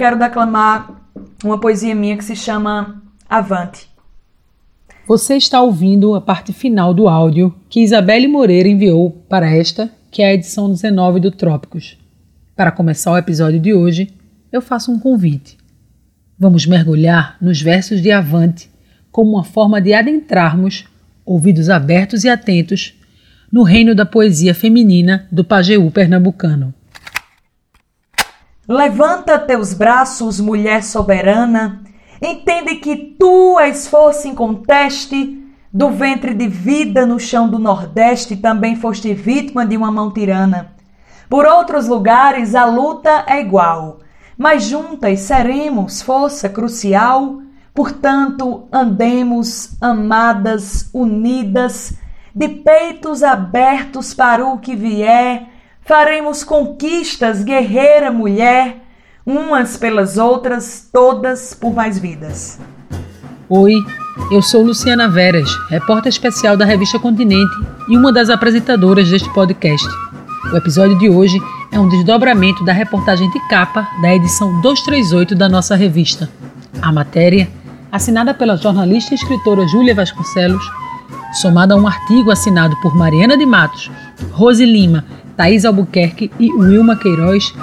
quero declamar uma poesia minha que se chama Avante. Você está ouvindo a parte final do áudio que Isabelle Moreira enviou para esta, que é a edição 19 do Trópicos. Para começar o episódio de hoje, eu faço um convite. Vamos mergulhar nos versos de Avante como uma forma de adentrarmos, ouvidos abertos e atentos, no reino da poesia feminina do Pajeú pernambucano. Levanta teus braços, mulher soberana, Entende que tu és força inconteste, do ventre de vida no chão do Nordeste também foste vítima de uma mão tirana. Por outros lugares a luta é igual, mas juntas seremos força crucial. Portanto, andemos amadas, unidas, de peitos abertos para o que vier, faremos conquistas, guerreira mulher umas pelas outras, todas por mais vidas. Oi, eu sou Luciana Veras, repórter especial da revista Continente e uma das apresentadoras deste podcast. O episódio de hoje é um desdobramento da reportagem de capa da edição 238 da nossa revista. A matéria, assinada pela jornalista e escritora Júlia Vasconcelos, somada a um artigo assinado por Mariana de Matos, Rose Lima, Thaís Albuquerque e Wilma Queiroz,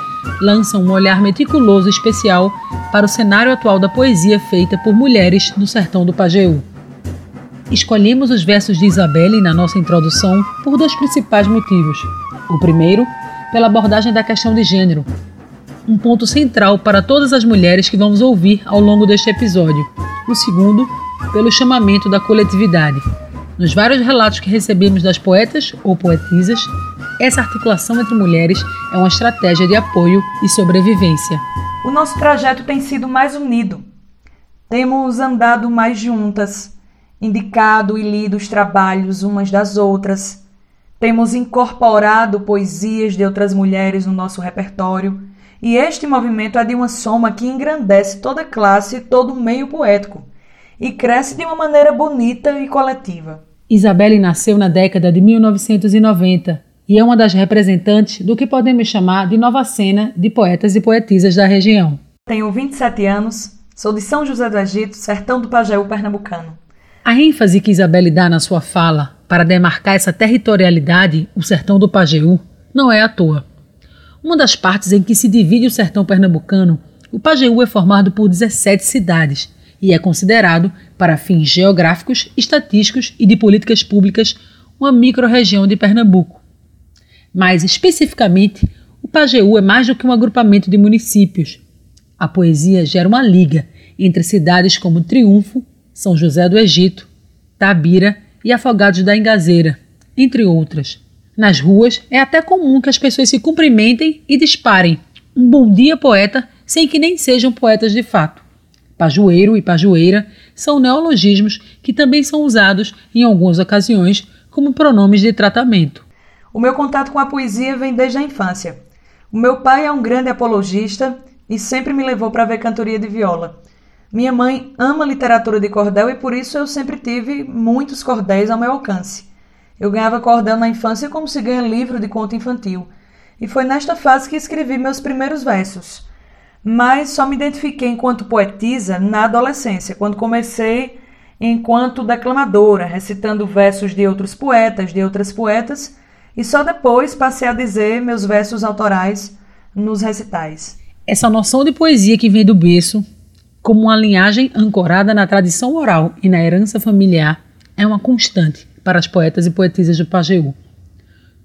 lançam um olhar meticuloso especial para o cenário atual da poesia feita por mulheres no sertão do Pajeú. Escolhemos os versos de Isabelle na nossa introdução por dois principais motivos. O primeiro, pela abordagem da questão de gênero, um ponto central para todas as mulheres que vamos ouvir ao longo deste episódio. O segundo, pelo chamamento da coletividade. Nos vários relatos que recebemos das poetas ou poetisas, essa articulação entre mulheres é uma estratégia de apoio e sobrevivência. O nosso trajeto tem sido mais unido. Temos andado mais juntas, indicado e lido os trabalhos umas das outras. Temos incorporado poesias de outras mulheres no nosso repertório. E este movimento é de uma soma que engrandece toda classe e todo meio poético e cresce de uma maneira bonita e coletiva. Isabelle nasceu na década de 1990 e é uma das representantes do que podemos chamar de nova cena de poetas e poetisas da região. Tenho 27 anos, sou de São José do Egito, sertão do Pajeú pernambucano. A ênfase que Isabelle dá na sua fala para demarcar essa territorialidade, o sertão do Pajeú, não é à toa. Uma das partes em que se divide o sertão pernambucano, o Pajeú é formado por 17 cidades e é considerado, para fins geográficos, estatísticos e de políticas públicas, uma microrregião de Pernambuco. Mais especificamente, o Pajeú é mais do que um agrupamento de municípios. A poesia gera uma liga entre cidades como Triunfo, São José do Egito, Tabira e Afogados da Engazeira, entre outras. Nas ruas é até comum que as pessoas se cumprimentem e disparem um bom dia poeta sem que nem sejam poetas de fato. Pajueiro e pajueira são neologismos que também são usados em algumas ocasiões como pronomes de tratamento. O meu contato com a poesia vem desde a infância. O meu pai é um grande apologista e sempre me levou para ver cantoria de viola. Minha mãe ama literatura de cordel e por isso eu sempre tive muitos cordéis ao meu alcance. Eu ganhava cordel na infância como se ganha livro de conto infantil. E foi nesta fase que escrevi meus primeiros versos. Mas só me identifiquei enquanto poetisa na adolescência, quando comecei enquanto declamadora, recitando versos de outros poetas, de outras poetas e só depois passei a dizer meus versos autorais nos recitais. Essa noção de poesia que vem do berço, como uma linhagem ancorada na tradição oral e na herança familiar, é uma constante para as poetas e poetisas do Pajeú.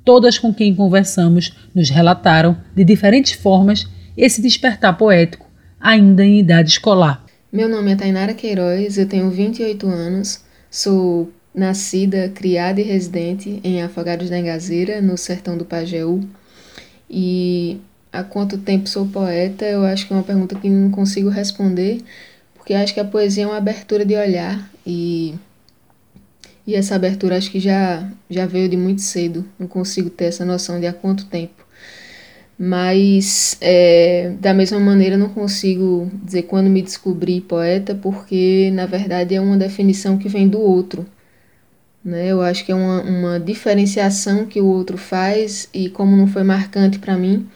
Todas com quem conversamos nos relataram, de diferentes formas, esse despertar poético, ainda em idade escolar. Meu nome é Tainara Queiroz, eu tenho 28 anos, sou nascida, criada e residente em Afogados da Engazeira, no sertão do Pajeú. E há quanto tempo sou poeta? Eu acho que é uma pergunta que não consigo responder, porque acho que a poesia é uma abertura de olhar e e essa abertura acho que já já veio de muito cedo. Não consigo ter essa noção de há quanto tempo. Mas é, da mesma maneira não consigo dizer quando me descobri poeta, porque na verdade é uma definição que vem do outro. Né? Eu acho que é uma, uma diferenciação que o outro faz e como não foi marcante para mim,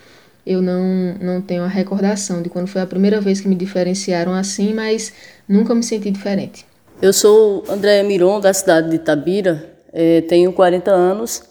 eu não, não tenho a recordação de quando foi a primeira vez que me diferenciaram assim, mas nunca me senti diferente. Eu sou Andréa Miron, da cidade de Itabira, é, tenho 40 anos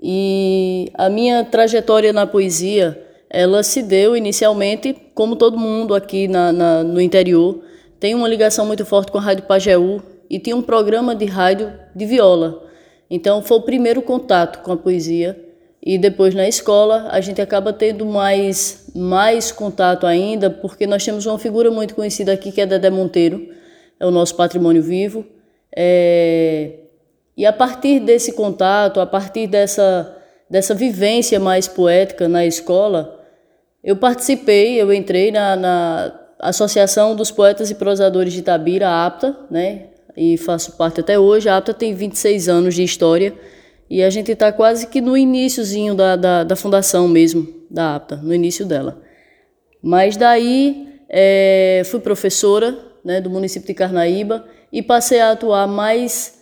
e a minha trajetória na poesia ela se deu inicialmente, como todo mundo aqui na, na, no interior, tem uma ligação muito forte com a Rádio Pajeú e tinha um programa de rádio de viola. Então foi o primeiro contato com a poesia e depois na escola a gente acaba tendo mais mais contato ainda porque nós temos uma figura muito conhecida aqui que é Dedé Monteiro é o nosso patrimônio vivo é... e a partir desse contato a partir dessa dessa vivência mais poética na escola eu participei eu entrei na, na Associação dos Poetas e Prosadores de Itabira a APTA né e faço parte até hoje a APTA tem 26 anos de história e a gente está quase que no iníciozinho da, da, da, fundação mesmo, da APTA, no início dela. Mas daí é, fui professora né, do município de Carnaíba e passei a atuar mais,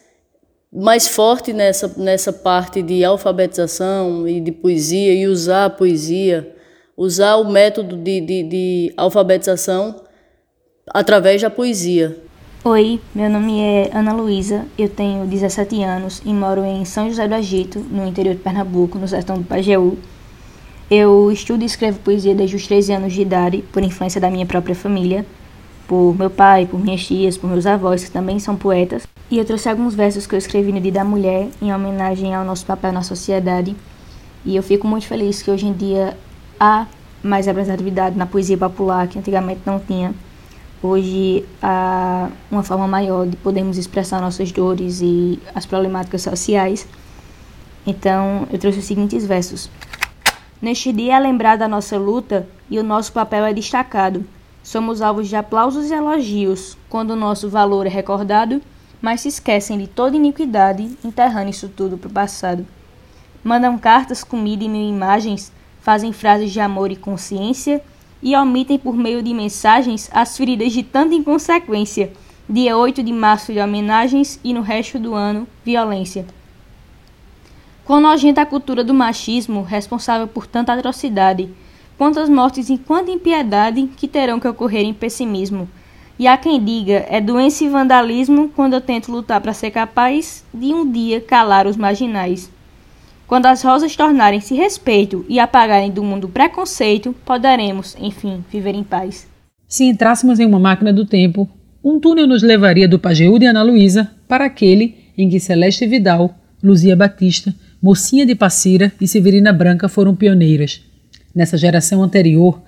mais forte nessa, nessa parte de alfabetização e de poesia e usar a poesia, usar o método de, de, de alfabetização através da poesia. Oi, meu nome é Ana Luísa, eu tenho 17 anos e moro em São José do Egito, no interior de Pernambuco, no sertão do Pajeú. Eu estudo e escrevo poesia desde os 13 anos de idade, por influência da minha própria família, por meu pai, por minhas tias, por meus avós, que também são poetas. E eu trouxe alguns versos que eu escrevi no Dia da Mulher, em homenagem ao nosso papel na sociedade. E eu fico muito feliz que hoje em dia há mais representatividade na poesia popular, que antigamente não tinha hoje há uma forma maior de podermos expressar nossas dores e as problemáticas sociais. Então, eu trouxe os seguintes versos. Neste dia é lembrada a nossa luta e o nosso papel é destacado. Somos alvos de aplausos e elogios quando o nosso valor é recordado, mas se esquecem de toda iniquidade, enterrando isso tudo para o passado. Mandam cartas, comida e mil imagens, fazem frases de amor e consciência e omitem por meio de mensagens as feridas de tanta inconsequência. Dia 8 de março de homenagens e no resto do ano, violência. Quão nojenta a cultura do machismo, responsável por tanta atrocidade, quantas mortes e quanta impiedade que terão que ocorrer em pessimismo. E há quem diga, é doença e vandalismo quando eu tento lutar para ser capaz de um dia calar os marginais. Quando as rosas tornarem-se respeito e apagarem do mundo preconceito, poderemos, enfim, viver em paz. Se entrássemos em uma máquina do tempo, um túnel nos levaria do Pajeú de Ana Luísa para aquele em que Celeste Vidal, Luzia Batista, Mocinha de Passira e Severina Branca foram pioneiras. Nessa geração anterior,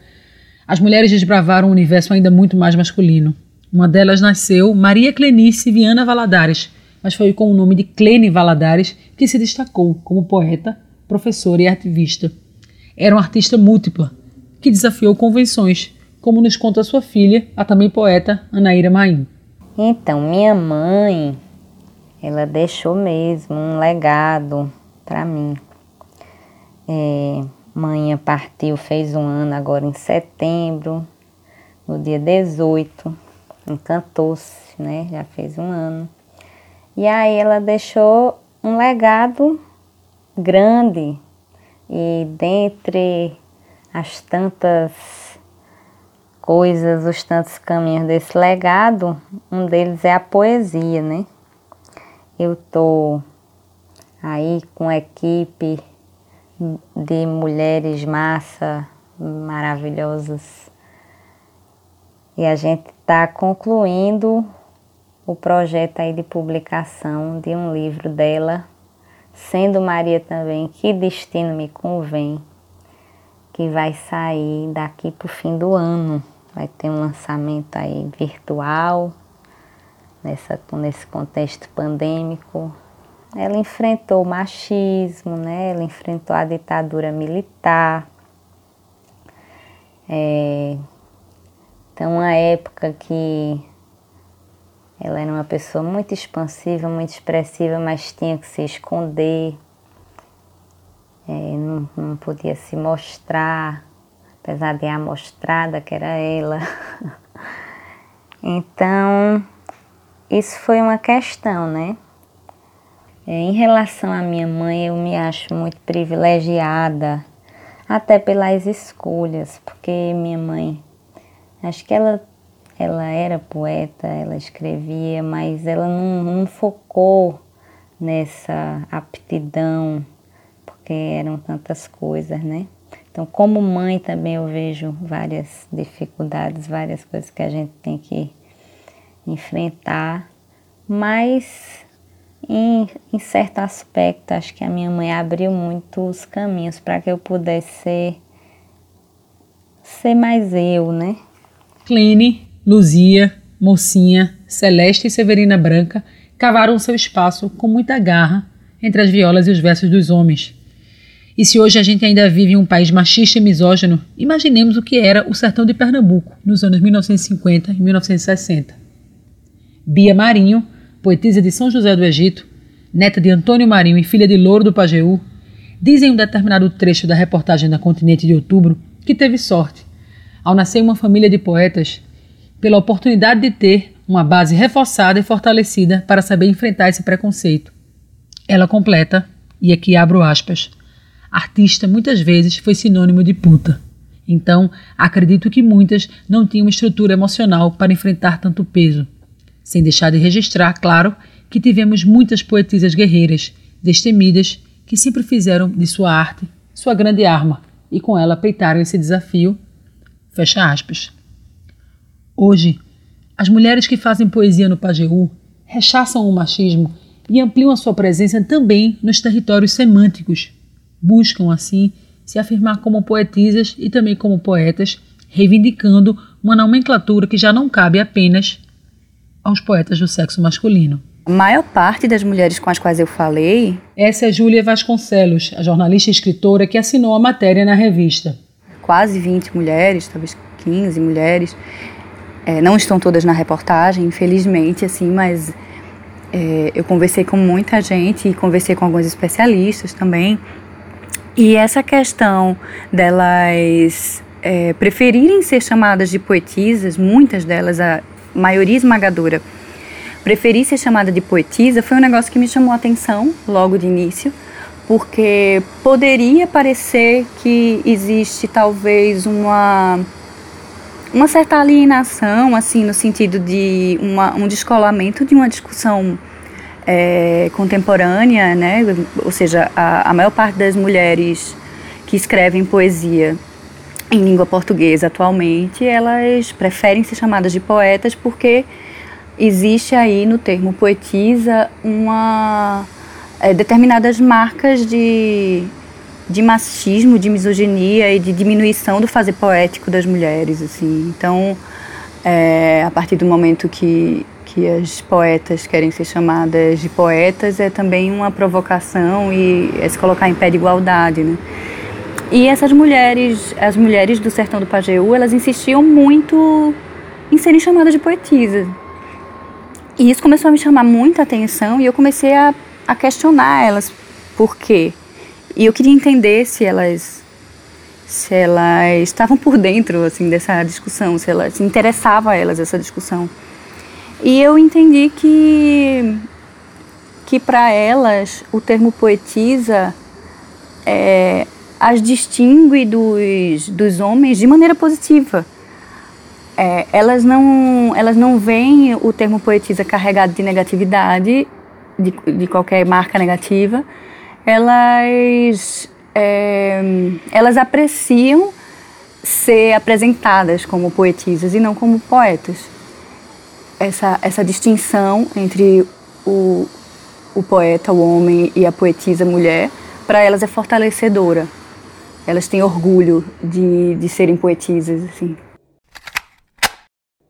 as mulheres desbravaram um universo ainda muito mais masculino. Uma delas nasceu Maria Clenice Viana Valadares, mas foi com o nome de Clene Valadares que se destacou como poeta, professora e ativista. Era uma artista múltipla, que desafiou convenções, como nos conta sua filha, a também poeta Anaíra Maim. Então, minha mãe, ela deixou mesmo um legado para mim. É, mãe partiu, fez um ano agora em setembro, no dia 18, encantou-se, né? Já fez um ano. E aí ela deixou um legado grande e dentre as tantas coisas, os tantos caminhos desse legado, um deles é a poesia, né? Eu tô aí com a equipe de mulheres massa maravilhosas e a gente está concluindo o projeto aí de publicação de um livro dela, sendo Maria também, Que Destino Me Convém, que vai sair daqui para o fim do ano. Vai ter um lançamento aí virtual, nessa, nesse contexto pandêmico. Ela enfrentou o machismo, né? ela enfrentou a ditadura militar. É, então, uma época que ela era uma pessoa muito expansiva, muito expressiva, mas tinha que se esconder, é, não, não podia se mostrar, apesar de amostrada que era ela. então, isso foi uma questão, né? É, em relação à minha mãe, eu me acho muito privilegiada. até pelas escolhas, porque minha mãe, acho que ela, ela era poeta, ela escrevia, mas ela não, não focou nessa aptidão, porque eram tantas coisas, né? Então, como mãe também eu vejo várias dificuldades, várias coisas que a gente tem que enfrentar, mas em, em certo aspecto, acho que a minha mãe abriu muito os caminhos para que eu pudesse ser, ser mais eu, né? Clene, Luzia, Mocinha, Celeste e Severina Branca cavaram seu espaço com muita garra entre as violas e os versos dos homens. E se hoje a gente ainda vive em um país machista e misógino, imaginemos o que era o sertão de Pernambuco nos anos 1950 e 1960. Bia Marinho poetisa de São José do Egito, neta de Antônio Marinho e filha de Louro do Pajeú, dizem em um determinado trecho da reportagem da Continente de Outubro que teve sorte, ao nascer uma família de poetas, pela oportunidade de ter uma base reforçada e fortalecida para saber enfrentar esse preconceito. Ela completa, e aqui abro aspas, artista muitas vezes foi sinônimo de puta. Então, acredito que muitas não tinham estrutura emocional para enfrentar tanto peso sem deixar de registrar, claro, que tivemos muitas poetisas guerreiras, destemidas, que sempre fizeram de sua arte sua grande arma e com ela peitaram esse desafio. Fecha aspas. Hoje, as mulheres que fazem poesia no Pajeú rechaçam o machismo e ampliam a sua presença também nos territórios semânticos. Buscam, assim, se afirmar como poetisas e também como poetas, reivindicando uma nomenclatura que já não cabe apenas aos poetas do sexo masculino. A maior parte das mulheres com as quais eu falei. Essa é Júlia Vasconcelos, a jornalista e escritora que assinou a matéria na revista. Quase 20 mulheres, talvez 15 mulheres. É, não estão todas na reportagem, infelizmente, assim, mas é, eu conversei com muita gente e conversei com alguns especialistas também. E essa questão delas é, preferirem ser chamadas de poetisas, muitas delas, a, maioria esmagadora, preferir ser chamada de poetisa foi um negócio que me chamou a atenção logo de início, porque poderia parecer que existe talvez uma uma certa alienação, assim, no sentido de uma, um descolamento de uma discussão é, contemporânea, né? Ou seja, a, a maior parte das mulheres que escrevem poesia em língua portuguesa atualmente, elas preferem ser chamadas de poetas porque existe aí no termo poetisa uma é, determinadas marcas de, de machismo, de misoginia e de diminuição do fazer poético das mulheres, assim. Então, é, a partir do momento que que as poetas querem ser chamadas de poetas é também uma provocação e é se colocar em pé de igualdade, né? E essas mulheres, as mulheres do sertão do Pajeú, elas insistiam muito em serem chamadas de poetisas. E isso começou a me chamar muita atenção e eu comecei a, a questionar elas por quê. E eu queria entender se elas se elas estavam por dentro assim dessa discussão, se elas se interessava a elas essa discussão. E eu entendi que que para elas o termo poetisa é, as distingue dos, dos homens de maneira positiva. É, elas, não, elas não veem o termo poetisa carregado de negatividade, de, de qualquer marca negativa. Elas, é, elas apreciam ser apresentadas como poetisas e não como poetas. Essa, essa distinção entre o, o poeta, o homem, e a poetisa mulher, para elas é fortalecedora elas têm orgulho de, de serem poetisas, assim.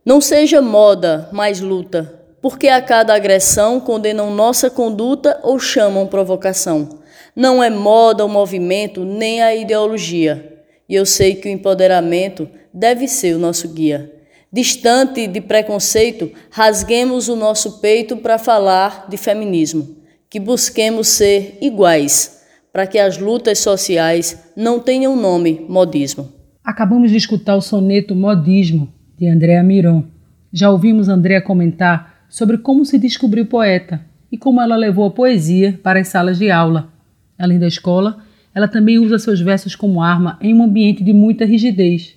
Não seja moda, mas luta, porque a cada agressão condenam nossa conduta ou chamam provocação. Não é moda o movimento nem a ideologia. E eu sei que o empoderamento deve ser o nosso guia. Distante de preconceito, rasguemos o nosso peito para falar de feminismo, que busquemos ser iguais para que as lutas sociais não tenham nome modismo. Acabamos de escutar o soneto Modismo, de Andréa Miron. Já ouvimos Andréa comentar sobre como se descobriu poeta e como ela levou a poesia para as salas de aula. Além da escola, ela também usa seus versos como arma em um ambiente de muita rigidez,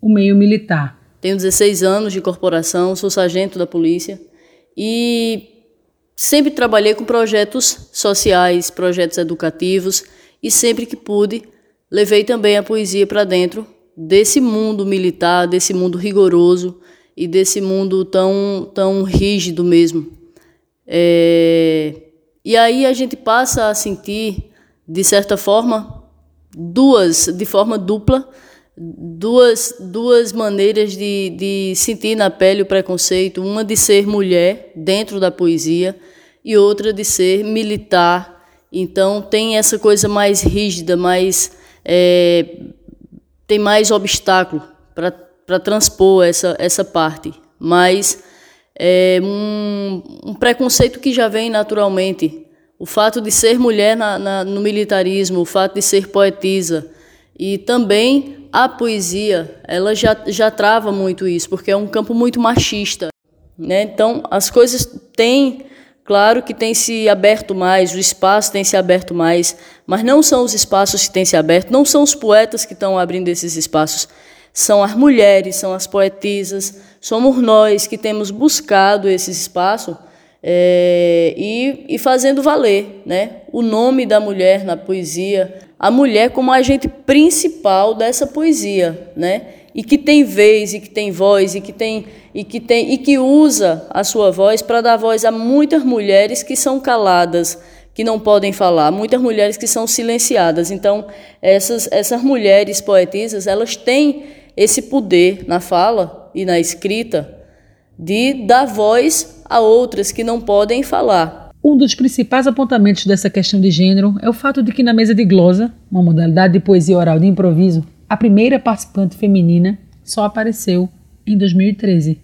o meio militar. Tenho 16 anos de corporação, sou sargento da polícia e sempre trabalhei com projetos sociais, projetos educativos e sempre que pude, levei também a poesia para dentro desse mundo militar, desse mundo rigoroso e desse mundo tão, tão rígido mesmo. É... E aí a gente passa a sentir, de certa forma, duas, de forma dupla, duas, duas maneiras de, de sentir na pele o preconceito: uma de ser mulher dentro da poesia e outra de ser militar. Então tem essa coisa mais rígida, mais é, tem mais obstáculo para transpor essa, essa parte. Mas é um, um, preconceito que já vem naturalmente. O fato de ser mulher na, na, no militarismo, o fato de ser poetisa. E também a poesia, ela já, já trava muito isso, porque é um campo muito machista. Né? Então, as coisas têm Claro que tem se aberto mais, o espaço tem se aberto mais, mas não são os espaços que têm se aberto, não são os poetas que estão abrindo esses espaços, são as mulheres, são as poetisas, somos nós que temos buscado esse espaço é, e, e fazendo valer né, o nome da mulher na poesia, a mulher como agente principal dessa poesia, né? e que tem vez e que tem voz e que tem e que tem e que usa a sua voz para dar voz a muitas mulheres que são caladas, que não podem falar, muitas mulheres que são silenciadas. Então, essas essas mulheres poetisas, elas têm esse poder na fala e na escrita de dar voz a outras que não podem falar. Um dos principais apontamentos dessa questão de gênero é o fato de que na mesa de glosa, uma modalidade de poesia oral de improviso, a primeira participante feminina só apareceu em 2013.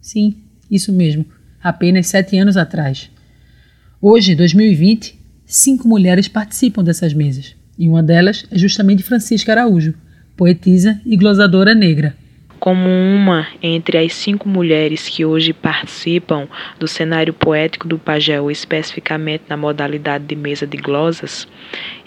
Sim, isso mesmo, apenas sete anos atrás. Hoje, 2020, cinco mulheres participam dessas mesas, e uma delas é justamente Francisca Araújo, poetisa e glosadora negra como uma entre as cinco mulheres que hoje participam do cenário poético do Pajéu, especificamente na modalidade de mesa de glosas,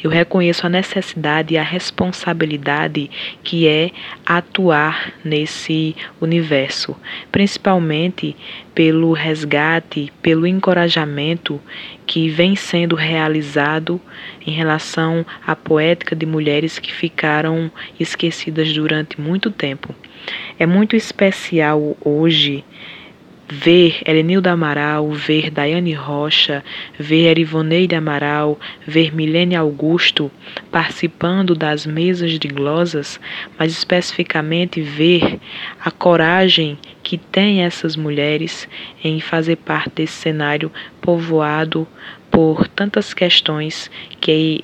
eu reconheço a necessidade e a responsabilidade que é atuar nesse universo, principalmente pelo resgate, pelo encorajamento que vem sendo realizado em relação à poética de mulheres que ficaram esquecidas durante muito tempo. É muito especial hoje ver Helenilda Amaral, ver Daiane Rocha, ver Erivoneide Amaral, ver Milene Augusto participando das mesas de glosas, mas especificamente ver a coragem que tem essas mulheres em fazer parte desse cenário povoado por tantas questões que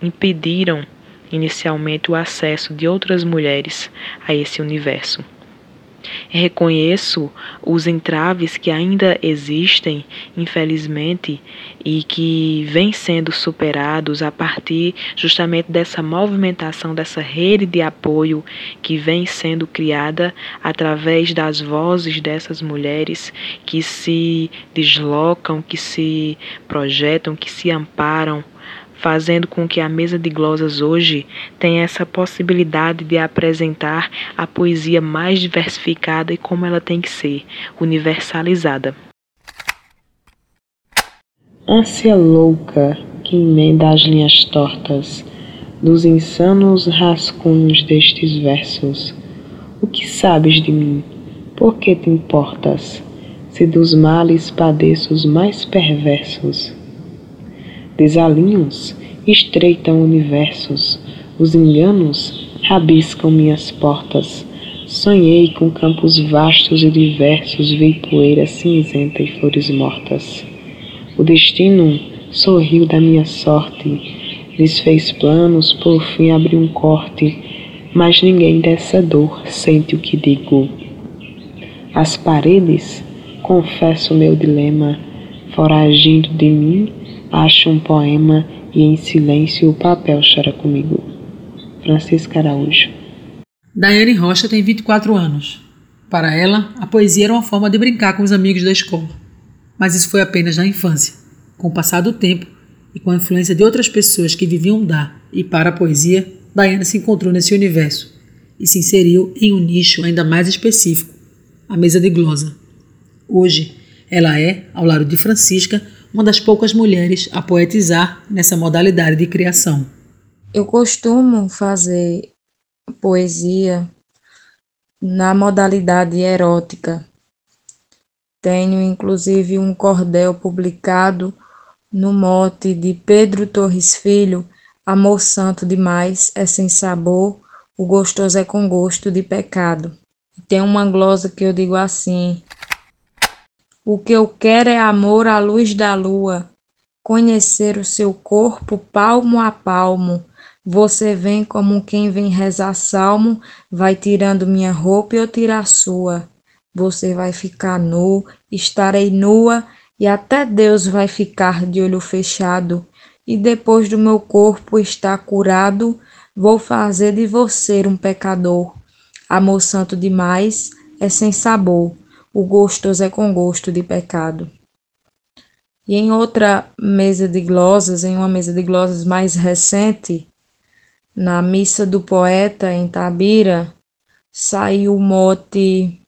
impediram inicialmente o acesso de outras mulheres a esse universo. Reconheço os entraves que ainda existem, infelizmente, e que vêm sendo superados a partir justamente dessa movimentação, dessa rede de apoio que vem sendo criada através das vozes dessas mulheres que se deslocam, que se projetam, que se amparam fazendo com que a mesa de glosas hoje tenha essa possibilidade de apresentar a poesia mais diversificada e como ela tem que ser, universalizada. Ânsia louca que emenda as linhas tortas dos insanos rascunhos destes versos. O que sabes de mim? Por que te importas? Se dos males padeço os mais perversos desalinhos estreitam universos, os enganos rabiscam minhas portas. Sonhei com campos vastos e diversos, vi poeira cinzenta e flores mortas. O destino sorriu da minha sorte, lhes fez planos, por fim abriu um corte, mas ninguém dessa dor sente o que digo. As paredes, confesso meu dilema, foragindo de mim, Acho um poema e em silêncio o papel chora comigo. Francisca Araújo. Daiane Rocha tem 24 anos. Para ela, a poesia era uma forma de brincar com os amigos da escola. Mas isso foi apenas na infância. Com o passar do tempo, e com a influência de outras pessoas que viviam da e para a poesia, Daiane se encontrou nesse universo e se inseriu em um nicho ainda mais específico, a mesa de glosa. Hoje, ela é, ao lado de Francisca, uma das poucas mulheres a poetizar nessa modalidade de criação. Eu costumo fazer poesia na modalidade erótica. Tenho inclusive um cordel publicado no mote de Pedro Torres Filho, Amor Santo demais é sem sabor, o gostoso é com gosto de pecado. Tem uma glosa que eu digo assim: O que eu quero é amor à luz da lua, conhecer o seu corpo palmo a palmo. Você vem como quem vem rezar salmo, vai tirando minha roupa e eu tiro a sua. Você vai ficar nu, estarei nua e até Deus vai ficar de olho fechado. E depois do meu corpo estar curado, vou fazer de você um pecador. Amor santo demais é sem sabor, o gostoso é com gosto de pecado. E em outra mesa de glosas, em uma mesa de glosas mais recente, na missa do poeta em Tabira, saiu o mote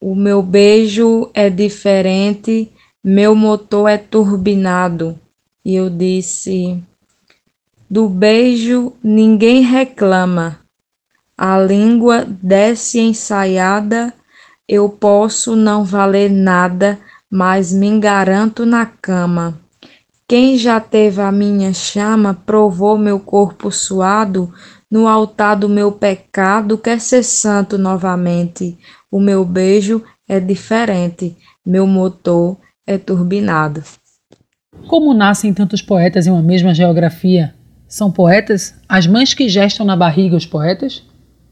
O meu beijo é diferente, meu motor é turbinado. E eu disse: Do beijo ninguém reclama. A língua desce ensaiada, eu posso não valer nada, mas me garanto na cama. Quem já teve a minha chama, provou meu corpo suado, no altar do meu pecado, quer ser santo novamente. O meu beijo é diferente, meu motor é turbinado. Como nascem tantos poetas em uma mesma geografia? São poetas as mães que gestam na barriga os poetas?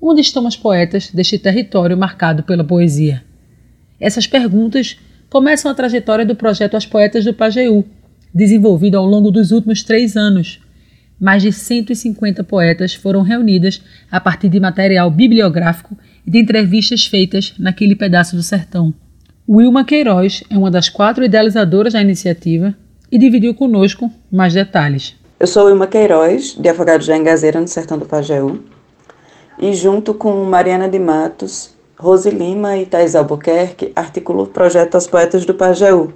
Onde estão as poetas deste território marcado pela poesia? Essas perguntas começam a trajetória do projeto As Poetas do Pajeú, desenvolvido ao longo dos últimos três anos. Mais de 150 poetas foram reunidas a partir de material bibliográfico e de entrevistas feitas naquele pedaço do sertão. Wilma Queiroz é uma das quatro idealizadoras da iniciativa e dividiu conosco mais detalhes. Eu sou Wilma Queiroz, de Afogados da Engazeira, no sertão do Pajeú, e junto com Mariana de Matos, Rose Lima e Thais Albuquerque, articulo o projeto As Poetas do Pajeú,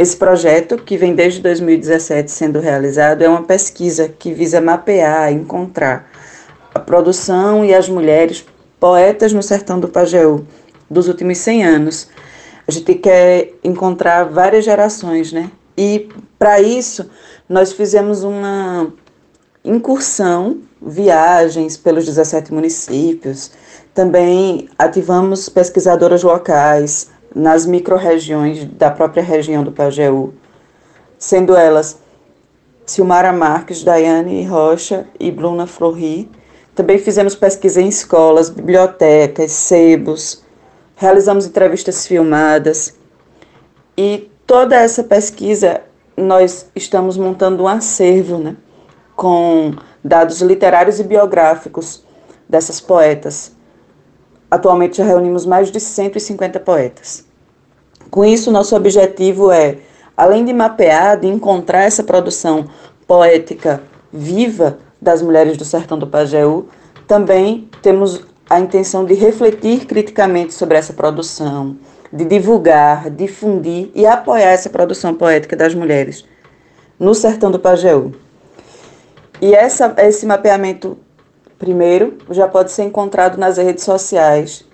esse projeto, que vem desde 2017 sendo realizado, é uma pesquisa que visa mapear, encontrar a produção e as mulheres poetas no sertão do Pajeú dos últimos 100 anos. A gente quer encontrar várias gerações, né? E para isso, nós fizemos uma incursão, viagens pelos 17 municípios. Também ativamos pesquisadoras locais, nas microrregiões da própria região do Pajeú, sendo elas Silmara Marques, Daiane Rocha e Bruna Flori. Também fizemos pesquisa em escolas, bibliotecas, sebos, realizamos entrevistas filmadas e toda essa pesquisa nós estamos montando um acervo, né, com dados literários e biográficos dessas poetas Atualmente já reunimos mais de 150 poetas. Com isso, nosso objetivo é, além de mapear, de encontrar essa produção poética viva das mulheres do sertão do Pajeú, também temos a intenção de refletir criticamente sobre essa produção, de divulgar, difundir e apoiar essa produção poética das mulheres no sertão do Pajeú. E essa, esse mapeamento Primeiro, já pode ser encontrado nas redes sociais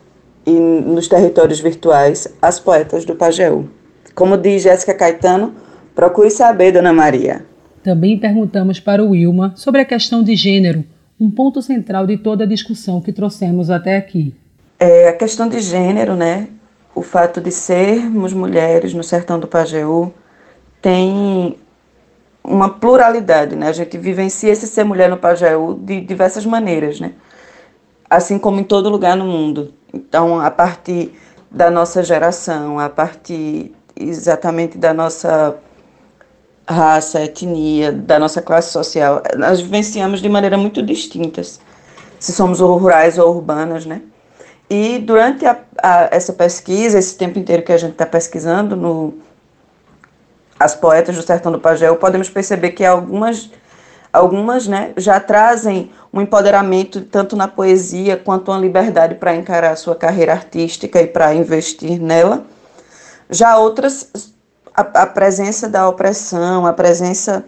e nos territórios virtuais as poetas do Pajeú. Como diz Jéssica Caetano, procure saber, Dona Maria. Também perguntamos para o Wilma sobre a questão de gênero, um ponto central de toda a discussão que trouxemos até aqui. É, a questão de gênero, né? O fato de sermos mulheres no sertão do Pajeú tem uma pluralidade, né? A gente vivencia esse ser mulher no Pajeú de diversas maneiras, né? Assim como em todo lugar no mundo. Então, a partir da nossa geração, a partir exatamente da nossa raça, etnia, da nossa classe social, nós vivenciamos de maneira muito distintas, se somos rurais ou urbanas, né? E durante a, a, essa pesquisa, esse tempo inteiro que a gente está pesquisando no, as poetas do Sertão do Pajéu, podemos perceber que algumas, algumas né, já trazem um empoderamento tanto na poesia quanto uma liberdade para encarar a sua carreira artística e para investir nela. Já outras, a, a presença da opressão, a presença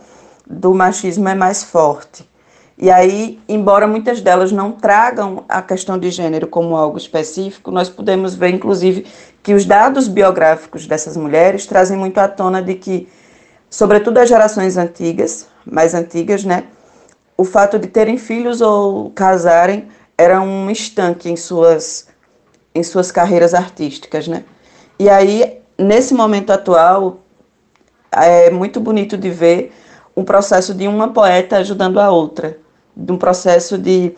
do machismo é mais forte. E aí, embora muitas delas não tragam a questão de gênero como algo específico, nós podemos ver, inclusive, que os dados biográficos dessas mulheres trazem muito à tona de que, sobretudo as gerações antigas, mais antigas, né, o fato de terem filhos ou casarem era um estanque em suas, em suas carreiras artísticas, né? E aí, nesse momento atual, é muito bonito de ver um processo de uma poeta ajudando a outra de um processo de,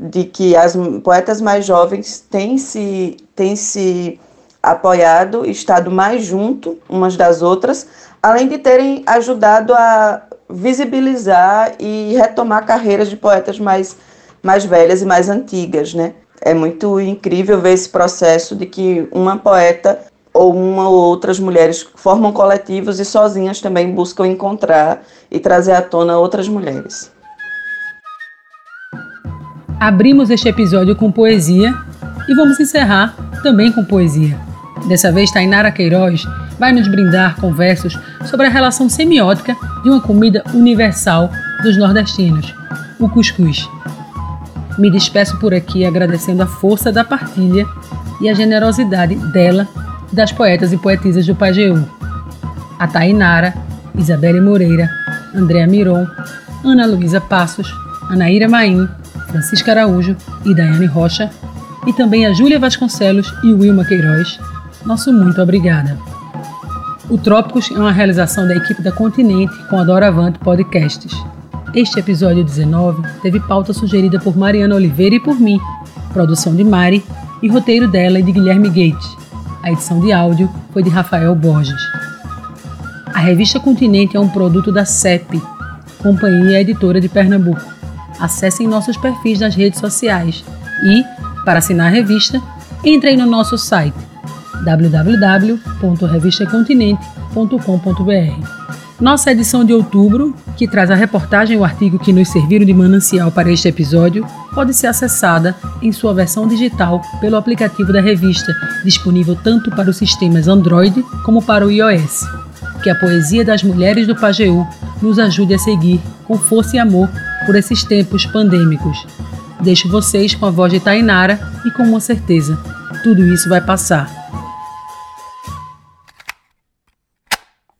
de que as poetas mais jovens têm se, têm se apoiado, estado mais junto umas das outras, além de terem ajudado a visibilizar e retomar carreiras de poetas mais, mais velhas e mais antigas, né? É muito incrível ver esse processo de que uma poeta ou uma ou outras mulheres formam coletivos e sozinhas também buscam encontrar e trazer à tona outras mulheres. Abrimos este episódio com poesia e vamos encerrar também com poesia. Dessa vez, Tainara Queiroz vai nos brindar com versos sobre a relação semiótica de uma comida universal dos nordestinos, o cuscuz. Me despeço por aqui agradecendo a força da partilha e a generosidade dela e das poetas e poetisas do Pajeú. A Tainara, Isabelle Moreira, Andréa Miron, Ana Luísa Passos, Anaíra Maim, Francisca Araújo e Daiane Rocha, e também a Júlia Vasconcelos e Wilma Queiroz. Nosso muito obrigada. O Trópicos é uma realização da equipe da Continente com a Doravante Podcasts. Este episódio 19 teve pauta sugerida por Mariana Oliveira e por mim, produção de Mari e roteiro dela e de Guilherme Gates. A edição de áudio foi de Rafael Borges. A revista Continente é um produto da CEP, Companhia Editora de Pernambuco acessem nossos perfis nas redes sociais e, para assinar a revista, entrem no nosso site www.revistacontinente.com.br. Nossa edição de outubro, que traz a reportagem e o artigo que nos serviram de manancial para este episódio, pode ser acessada em sua versão digital pelo aplicativo da revista, disponível tanto para os sistemas Android como para o iOS. Que a poesia das mulheres do Pajeú nos ajude a seguir com força e amor por esses tempos pandêmicos. Deixo vocês com a voz de Tainara e com uma certeza: tudo isso vai passar.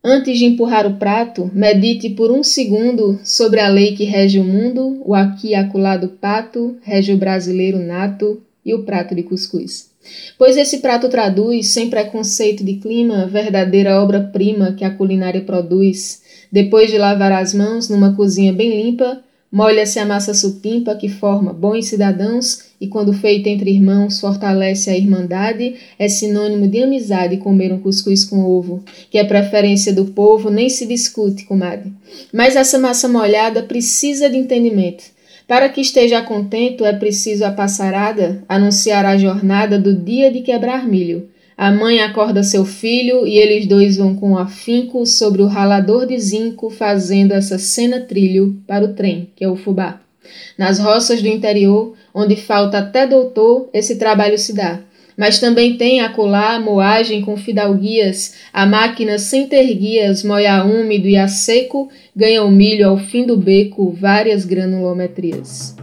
Antes de empurrar o prato, medite por um segundo sobre a lei que rege o mundo, o aqui e acolá do pato, rege o brasileiro nato e o prato de cuscuz. Pois esse prato traduz, sem preconceito de clima, verdadeira obra-prima que a culinária produz. Depois de lavar as mãos numa cozinha bem limpa, Molha-se a massa supimpa que forma bons cidadãos e, quando feita entre irmãos, fortalece a irmandade, é sinônimo de amizade comer um cuscuz com ovo, que é preferência do povo, nem se discute, comadre. Mas essa massa molhada precisa de entendimento. Para que esteja contento, é preciso a passarada anunciar a jornada do dia de quebrar milho. A mãe acorda seu filho e eles dois vão com afinco sobre o ralador de zinco fazendo essa cena trilho para o trem, que é o fubá. Nas roças do interior, onde falta até doutor, esse trabalho se dá. Mas também tem acolá moagem com fidalguias, a máquina sem ter guias, moia úmido e a seco, ganha o milho ao fim do beco várias granulometrias.